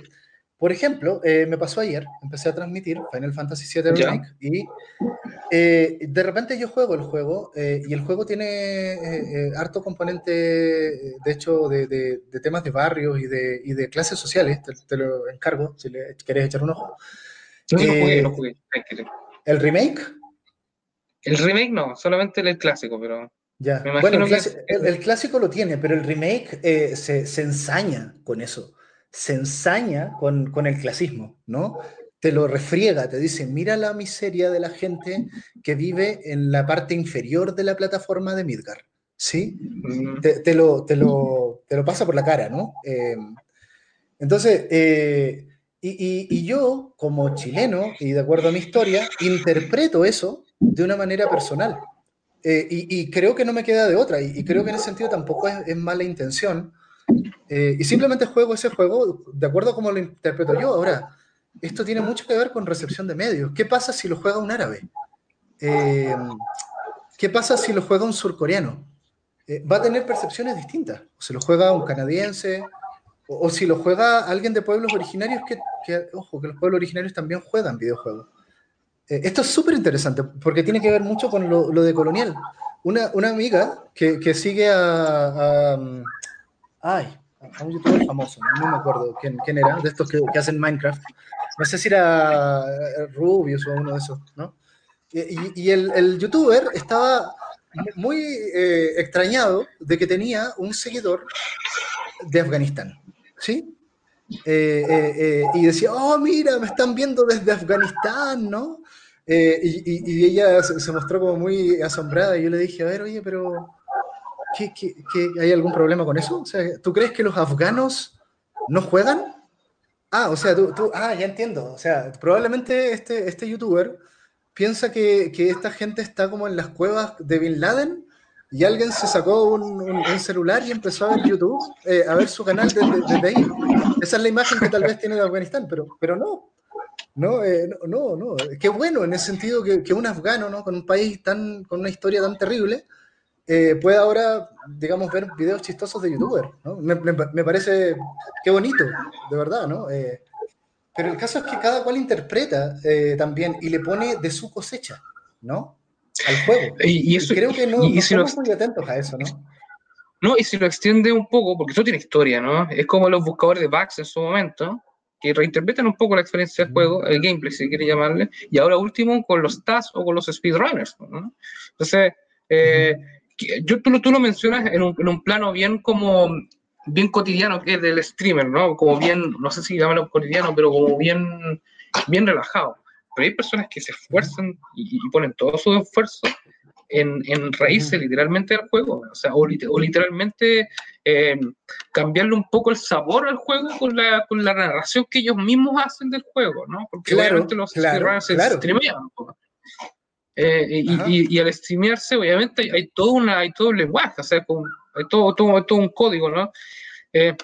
S1: por ejemplo, me pasó ayer, empecé a transmitir Final Fantasy VII Remake y de repente yo juego el juego y el juego tiene harto componente, de hecho, de, de, temas de barrios y de, y de clases sociales, te, lo encargo si le querés echar un ojo.
S2: no jugué, no jugué.
S1: ¿El remake?
S2: El remake no, solamente el clásico, pero...
S1: Ya. bueno, el, clásico, lo tiene, pero el remake eh, se, se, ensaña con eso. Se ensaña con, con, el clasismo, ¿no? Te lo refriega, te dice, mira la miseria de la gente que vive en la parte inferior de la plataforma de Midgar, ¿sí? Te, te, lo, te, lo, te, lo, pasa por la cara, ¿no? Eh, entonces, eh, y, y, y yo, como chileno, y de acuerdo a mi historia, interpreto eso de una manera personal. Eh, y, creo que no me queda de otra, y, creo que en ese sentido tampoco es, mala intención. Eh, y simplemente juego ese juego de acuerdo a cómo lo interpreto yo. Ahora, esto tiene mucho que ver con recepción de medios. ¿Qué pasa si lo juega un árabe? Eh, ¿Qué pasa si lo juega un surcoreano? va a tener percepciones distintas. O si lo juega un canadiense, o, si lo juega alguien de pueblos originarios, que, ojo, que los pueblos originarios también juegan videojuegos. Eh, esto es súper interesante porque tiene que ver mucho con lo, de colonial. Una, una amiga que, que sigue a, Ay, a un youtuber famoso, no me acuerdo quién, quién era, de estos que, que, hacen Minecraft. No sé si era Rubius o uno de esos, ¿no? Y, y el, el, youtuber estaba muy eh, extrañado de que tenía un seguidor de Afganistán, ¿sí? Eh, eh, eh, y decía, oh, mira, me están viendo desde Afganistán, ¿no? Y, y, ella se, mostró como muy asombrada y yo le dije, a ver, oye, pero ¿qué, qué, hay algún problema con eso? O sea, ¿tú crees que los afganos no juegan? Ah, o sea, tú, tú ah, ya entiendo. O sea, probablemente este, este youtuber piensa que, que esta gente está como en las cuevas de Bin Laden y alguien se sacó un, celular y empezó a ver YouTube, eh, a ver su canal desde, ahí. Esa es la imagen que tal vez tiene de Afganistán, pero, pero no. No, eh, no, no, Qué bueno en ese sentido que, que, un afgano, ¿no? Con un país tan, con una historia tan terrible, eh, pueda ahora, digamos, ver videos chistosos de youtuber, ¿no? Me, me, parece, qué bonito, de verdad, ¿no? pero el caso es que cada cual interpreta también y le pone de su cosecha, ¿no? al juego. Y, eso, creo que no, y, si lo, muy atentos a eso, ¿no?
S2: No, y si lo extiende un poco, porque eso tiene historia, ¿no? Es como los buscadores de bugs en su momento, que reinterpretan un poco la experiencia del juego, el gameplay, si quiere llamarle, y ahora último con los TAS o con los speedrunners, ¿no? Entonces, eh, yo, tú, tú, lo mencionas en un, en un plano bien como bien cotidiano que es del streamer, ¿no? Como bien, no sé si llamarlo cotidiano, pero como bien, bien relajado pero hay personas que se esfuerzan y, ponen todo su esfuerzo en, en reírse literalmente del juego, o sea, o, literalmente eh, cambiarle un poco el sabor al juego con la, con la narración que ellos mismos hacen del juego, ¿no? Porque
S1: claro, claramente los claro, claro.
S2: Eh, y, al streamearse, obviamente, hay, todo, una, hay todo un lenguaje, o sea, hay todo, todo, todo un código, ¿no? Eh,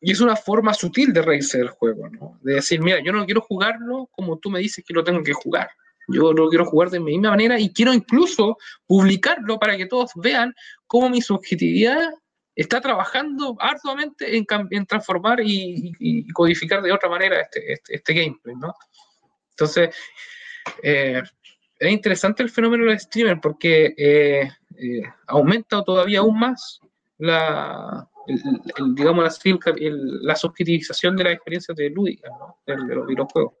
S2: y es una forma sutil de reírse del juego, ¿no? De decir, mira, yo no quiero jugarlo como tú me dices que lo tengo que jugar. Yo lo quiero jugar de mi misma manera y quiero incluso publicarlo para que todos vean cómo mi subjetividad está trabajando arduamente en, en transformar y, codificar de otra manera este, este, este gameplay, ¿no? Entonces, eh, es interesante el fenómeno del streamer porque eh, eh, aumenta todavía aún más la, digamos así, la subjetivización de la experiencia de lúdica ¿no? de, los videojuegos.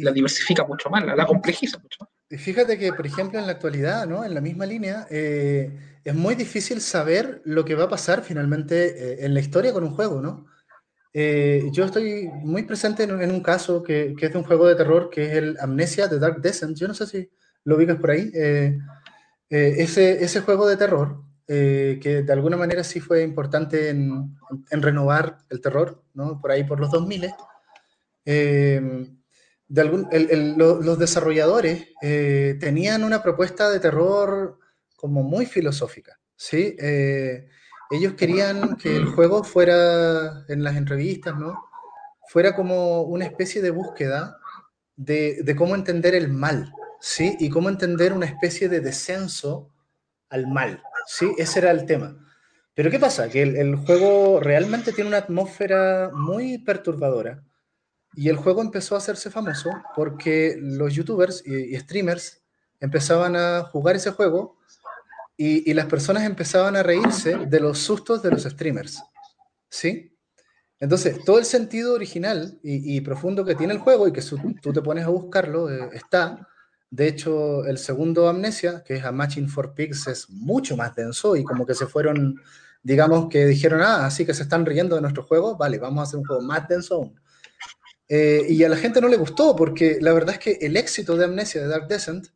S2: La diversifica mucho más, la, complejiza mucho más.
S1: Y fíjate que, por ejemplo, en la actualidad, ¿no? en la misma línea, es muy difícil saber lo que va a pasar finalmente en la historia con un juego, ¿no? Eh, yo estoy muy presente en, un caso que, que, es de un juego de terror que es el Amnesia de Dark Descent. Yo no sé si lo ubicas por ahí. Eh, eh, ese, ese juego de terror, que de alguna manera sí fue importante en, en renovar el terror, ¿no? por ahí por los 2000. de algún, los desarrolladores tenían una propuesta de terror como muy filosófica. ¿sí? Ellos querían que el juego fuera, en las entrevistas, ¿no? Fuera como una especie de búsqueda de, cómo entender el mal, ¿sí? Y cómo entender una especie de descenso al mal, ¿sí? Ese era el tema. Pero ¿qué pasa? Que el, juego realmente tiene una atmósfera muy perturbadora y el juego empezó a hacerse famoso porque los youtubers y streamers empezaban a jugar ese juego y, las personas empezaban a reírse de los sustos de los streamers. ¿Sí? Entonces, todo el sentido original y, profundo que tiene el juego y que tú te pones a buscarlo eh, está. De hecho, el segundo Amnesia, que es A Matching for Pigs, es mucho más denso y como que se fueron, digamos, que dijeron, ah, así que se están riendo de nuestro juego, vale, vamos a hacer un juego más denso aún. Eh, y a la gente no le gustó porque la verdad es que el éxito de Amnesia de Dark Descent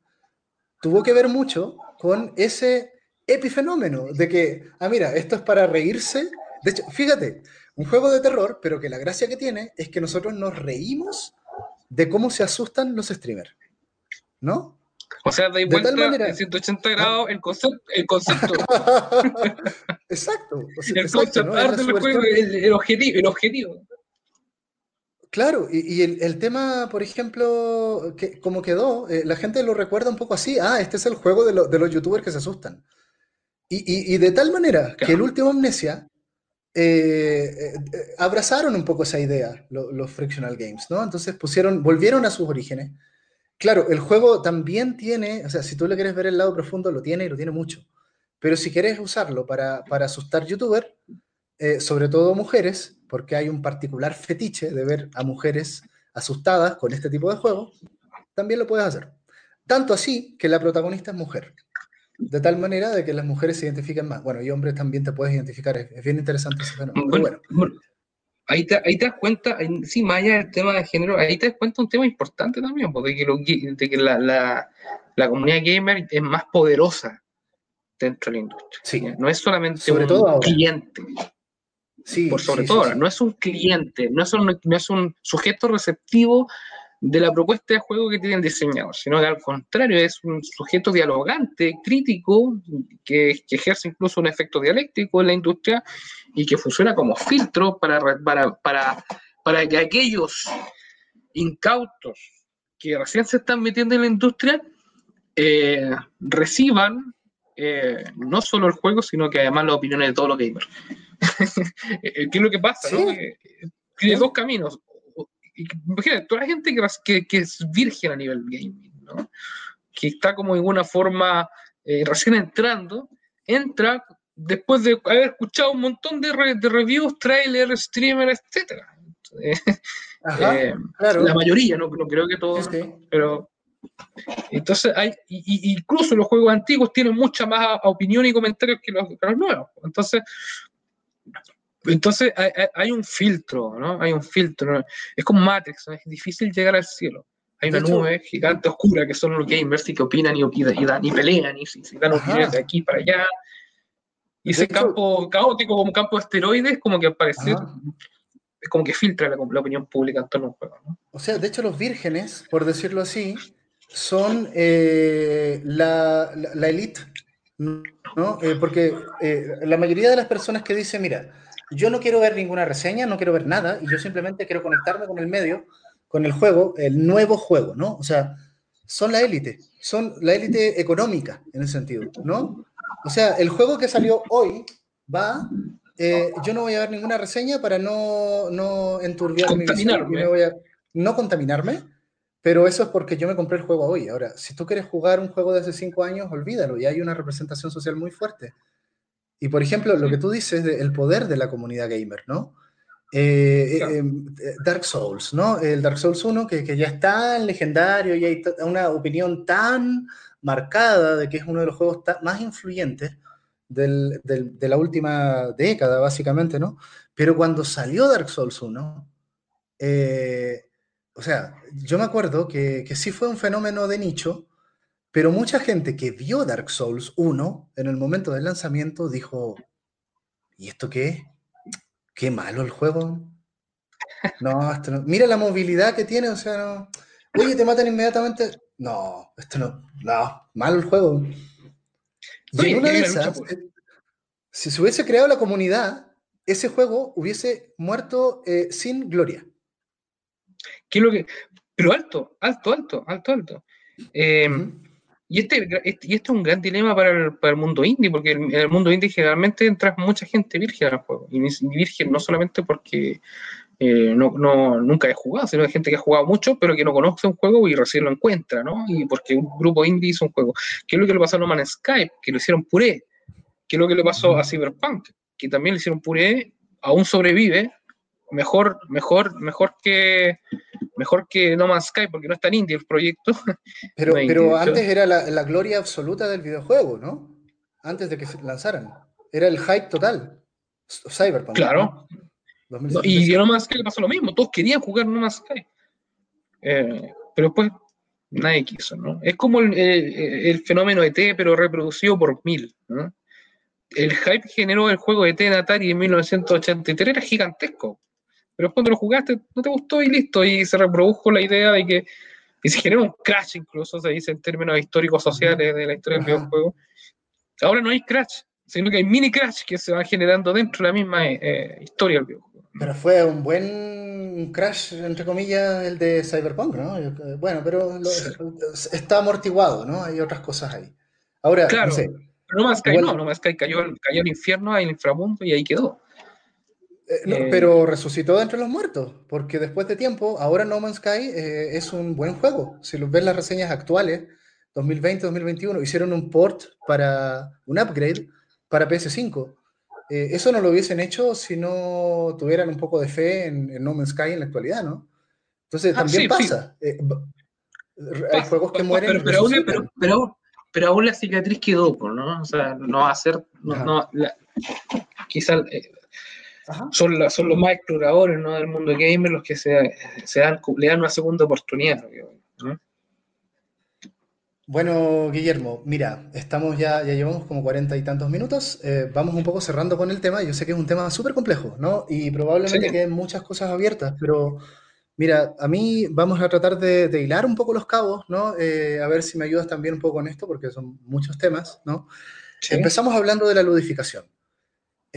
S1: tuvo que ver mucho con ese epifenómeno de que, ah, mira, esto es para reírse. De hecho, fíjate, un juego de terror, pero que la gracia que tiene es que nosotros nos reímos de cómo se asustan los streamers. ¿No?
S2: O sea, de, vuelta tal manera, en 180 grados el concepto. El concepto.
S1: exacto.
S2: el concepto del juego, el, objetivo, el objetivo.
S1: Claro, y, el, tema, por ejemplo, que, como quedó, eh, la gente lo recuerda un poco así, ah, este es el juego de, de, los youtubers que se asustan. Y, de tal manera que el último Amnesia eh, eh, abrazaron un poco esa idea, los Frictional Games, ¿no? Entonces pusieron, volvieron a sus orígenes. Claro, el juego también tiene, o sea, si tú le quieres ver el lado profundo, lo tiene y lo tiene mucho. Pero si quieres usarlo para, para asustar youtubers, sobre todo mujeres, porque hay un particular fetiche de ver a mujeres asustadas con este tipo de juego, también lo puedes hacer. Tanto así que la protagonista es mujer. De tal manera de que las mujeres se identifiquen más. Bueno, y hombres también te puedes identificar. Es, bien interesante ese fenómeno. Bueno,
S2: Ahí te, ahí te, das cuenta, sí, más allá del tema de género, ahí te das cuenta un tema importante también, porque que, de que la, la, la, comunidad gamer es más poderosa dentro de la industria. Sí. No es solamente
S1: sobre
S2: un
S1: todo
S2: cliente. Sí, por sobre todo no es un cliente, no es un, no es un sujeto receptivo de la propuesta de juego que tienen diseñado, sino que al contrario es un sujeto dialogante, crítico, que, ejerce incluso un efecto dialéctico en la industria y que funciona como filtro para, para, para, para que aquellos incautos que recién se están metiendo en la industria eh, reciban eh, no solo el juego, sino que además las opiniones de todos los gamers. ¿Qué es lo que pasa? Tiene dos caminos imagínate, toda la gente que, que, es virgen a nivel gaming, ¿no? que está como de alguna forma eh, recién entrando, entra después de haber escuchado un montón de, de reviews, trailers, streamers, etc. Eh, la mayoría, no, no creo que todos, pero entonces hay, incluso los juegos antiguos tienen mucha más opinión y comentarios que los, que los nuevos. Entonces, entonces hay, un filtro, ¿no? Hay un filtro. Es como Matrix, ¿no? es difícil llegar al cielo. Hay una nube gigante oscura que son los gamers y que opinan y, y, dan, y pelean y, dan opiniones de aquí para allá. Y ese campo caótico como campo de esteroides como que aparece, es como que filtra la, opinión pública en torno a un juego. ¿no?
S1: O sea, de hecho los vírgenes, por decirlo así, son eh, la, la, elite, ¿no? Eh, porque eh, la mayoría de las personas que dicen, mira, yo no quiero ver ninguna reseña, no quiero ver nada, y yo simplemente quiero conectarme con el medio, con el juego, el nuevo juego, ¿no? O sea, son la élite, son la élite económica en ese sentido, ¿no? O sea, el juego que salió hoy va, yo no voy a ver ninguna reseña para no, no enturbiar mi visión, no contaminarme, pero eso es porque yo me compré el juego hoy. Ahora, si tú quieres jugar un juego de hace cinco años, olvídalo. Y hay una representación social muy fuerte. Y por ejemplo, lo que tú dices del poder de la comunidad gamer, ¿no? Eh, eh, eh, Dark Souls, ¿no? El Dark Souls 1, que, que, ya es tan legendario y hay una opinión tan marcada de que es uno de los juegos más influyentes del, del, de la última década, básicamente, ¿no? Pero cuando salió Dark Souls 1, eh, o sea, yo me acuerdo que, que sí fue un fenómeno de nicho, pero mucha gente que vio Dark Souls 1 en el momento del lanzamiento dijo, ¿y esto qué Qué malo el juego. No, esto no. Mira la movilidad que tiene, o sea, no. Oye, te matan inmediatamente. No, esto no. No, malo el juego. Y en una de esas, eh, si se hubiese creado la comunidad, ese juego hubiese muerto eh, sin gloria.
S2: ¿Qué es lo que.? Pero alto, alto, alto, alto, alto. Em, y este, este, y este es un gran dilema para el, para el mundo indie, porque en el, mundo indie generalmente entra mucha gente virgen al juego. Y virgen no solamente porque eh, no, no, nunca he jugado, sino hay gente que ha jugado mucho, pero que no conoce un juego y recién lo encuentra, ¿no? Y porque un grupo indie hizo un juego. ¿Qué es lo que le pasó a No Man's Sky? Que lo hicieron puré. ¿Qué es lo que le pasó a Cyberpunk? Que también le hicieron puré, aún sobrevive, mejor, mejor, mejor que mejor que No Man's Sky, porque no es tan indie el proyecto.
S1: Pero, pero antes era la, gloria absoluta del videojuego, ¿no? Antes de que se lanzaran. Era el hype total. Cyberpunk.
S2: Claro. y a No Man's Sky le pasó lo mismo. Todos querían jugar No Man's Sky. Eh, pero después nadie quiso, ¿no? Es como el, el, fenómeno ET, pero reproducido por mil, ¿no? El hype generó el juego ET en Atari en 1983 era gigantesco pero cuando lo jugaste no te gustó y listo, y se reprodujo la idea de que, y se generó un crash incluso, se dice en términos históricos sociales de la historia del videojuego. Ahora no hay crash, sino que hay mini crash que se van generando dentro de la misma eh, historia del videojuego.
S1: Pero fue un buen crash, entre comillas, el de Cyberpunk, ¿no? Bueno, pero está amortiguado, ¿no? Hay otras cosas ahí. Ahora,
S2: claro, no sé. no más cayó, no, no más cayó, cayó al infierno, al inframundo y ahí quedó.
S1: Eh, eh, pero resucitó de entre los muertos, porque después de tiempo, ahora No Man's Sky eh, es un buen juego. Si los ves las reseñas actuales, 2020-2021, hicieron un port para un upgrade para PS5. eso no lo hubiesen hecho si no tuvieran un poco de fe en, No Man's Sky en la actualidad, ¿no? Entonces ah, también pasa. hay juegos que mueren.
S2: Pero, aún, pero, aún, la cicatriz quedó, ¿no? O sea, no va a ser. No, quizá son, son los más exploradores ¿no? del mundo gamer los que se, se dan, le dan una segunda oportunidad.
S1: Bueno, Guillermo, mira, estamos ya, ya llevamos como cuarenta y tantos minutos. Eh, vamos un poco cerrando con el tema. Yo sé que es un tema súper complejo, ¿no? Y probablemente queden muchas cosas abiertas, pero mira, a mí vamos a tratar de, hilar un poco los cabos, ¿no? Eh, a ver si me ayudas también un poco con esto, porque son muchos temas, ¿no? Empezamos hablando de la ludificación.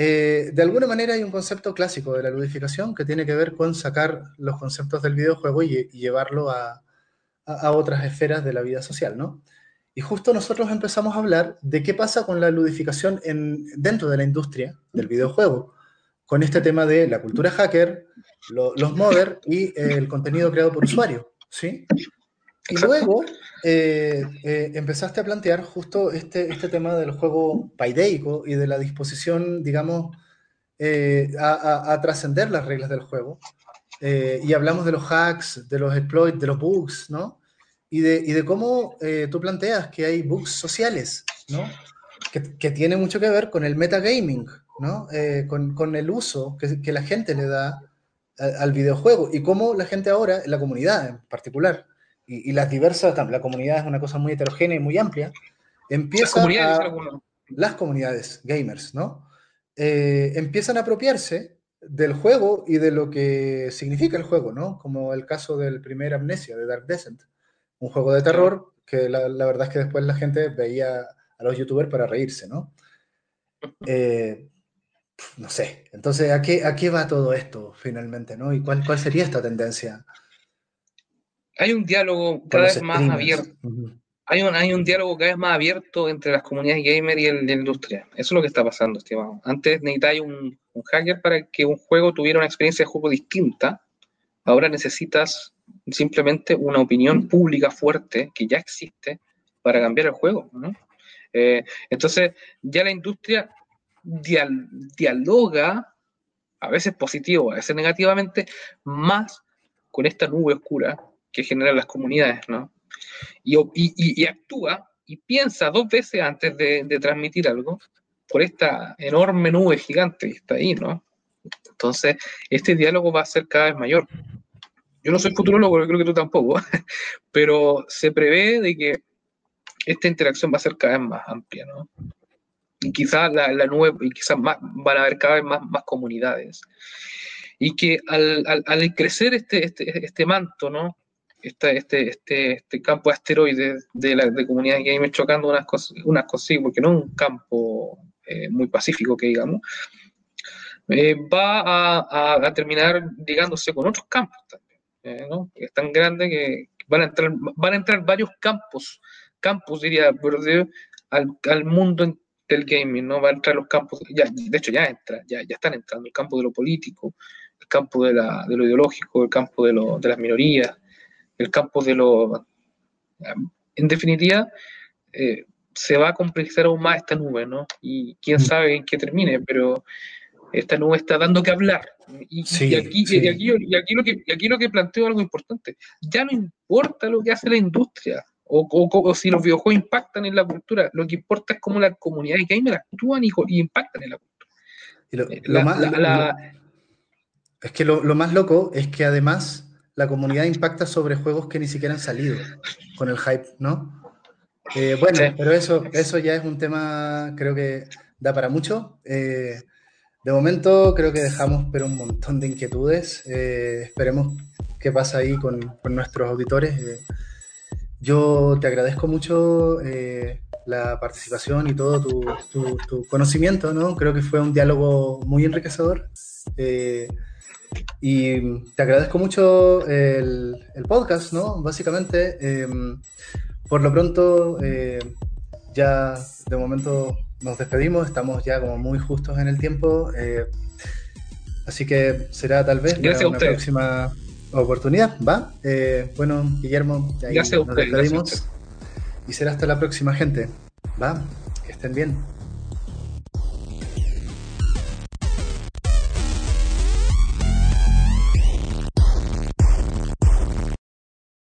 S1: Eh, de alguna manera hay un concepto clásico de la ludificación que tiene que ver con sacar los conceptos del videojuego y, llevarlo a, otras esferas de la vida social, ¿no? Y justo nosotros empezamos a hablar de qué pasa con la ludificación en, dentro de la industria del videojuego, con este tema de la cultura hacker, los modders y el contenido creado por usuario, ¿sí? Y luego eh, eh, empezaste a plantear justo este, este tema del juego paideico y de la disposición, digamos, eh, a, trascender las reglas del juego. y hablamos de los hacks, de los exploits, de los bugs, ¿no? Y de, y de cómo tú planteas que hay bugs sociales, ¿no? Que, que, tiene mucho que ver con el metagaming, ¿no? Con, con, el uso que, que, la gente le da al videojuego y cómo la gente ahora, la comunidad en particular, y, las diversas, la comunidad es una cosa muy heterogénea y muy amplia, empiezan las comunidades, gamers, ¿no? Eh, empiezan a apropiarse del juego y de lo que significa el juego, ¿no? Como el caso del primer Amnesia, de Dark Descent, un juego de terror que la, verdad es que después la gente veía a los youtubers para reírse, ¿no? Eh, no sé. Entonces, ¿a qué, ¿a qué va todo esto finalmente, no? ¿Y cuál, cuál sería esta tendencia?
S2: Hay un diálogo cada vez más abierto. hay, un, hay un diálogo cada vez más abierto entre las comunidades gamer y la industria. Eso es lo que está pasando, estimado. Antes necesitáis un, un hacker para que un juego tuviera una experiencia de juego distinta. Ahora necesitas simplemente una opinión pública fuerte que ya existe para cambiar el juego. ¿no? Eh, entonces, ya la industria dialoga, a veces positivo, a veces negativamente, más con esta nube oscura que generan las comunidades, ¿no? Y, actúa y piensa dos veces antes de, transmitir algo por esta enorme nube gigante que está ahí, ¿no? Entonces, este diálogo va a ser cada vez mayor. Yo no soy futurólogo, creo que tú tampoco, pero se prevé de que esta interacción va a ser cada vez más amplia, ¿no? Y quizás la, nube, y quizás van a haber cada vez más, más comunidades. Y que al, al, crecer este, este, este manto, ¿no? Este, este, este, este campo de asteroides de la de comunidad gamers chocando unas cosas, unas cosas, porque no es un campo eh, muy pacífico, que digamos, eh, va a, terminar ligándose con otros campos también, eh. Es tan grande que van a entrar, van a entrar varios campos campus, diría al, al mundo del gaming, ¿no? Va a entrar los campos, ya, de hecho ya entra, ya, ya están entrando, el campo de lo político, el campo de, la, de lo ideológico, el campo de, lo, de las minorías, el campo de lo... En definitiva, eh, se va a complejizar aún más esta nube, ¿no? Y quién mm. sabe en qué termine, pero esta nube está dando que hablar. Y, y, aquí, y, aquí, y, aquí, lo que, aquí lo que planteo algo importante, ya no importa lo que hace la industria, o, si los videojuegos impactan en la cultura. Lo que importa es cómo las comunidades gamer actúan y, impactan en la cultura.
S1: Eh, es que lo, más loco es que además la comunidad impacta sobre juegos que ni siquiera han salido con el hype, ¿no? Eh, bueno, pero eso, eso ya es un tema, creo que da para mucho. Eh, de momento creo que dejamos pero un montón de inquietudes. esperemos qué pasa ahí con, con nuestros auditores. Yo te agradezco mucho eh, la participación y todo tu, conocimiento, ¿no? Creo que fue un diálogo muy enriquecedor. Eh, y te agradezco mucho el, podcast, ¿no? Básicamente, em, por lo pronto, eh, ya de momento nos despedimos, estamos ya como muy justos en el tiempo. así que será tal vez
S2: Gracias
S1: una próxima oportunidad, ¿va? Eh, bueno, Guillermo,
S2: ahí gracias nos despedimos.
S1: Y será hasta la próxima, gente. ¿Va? Que estén bien.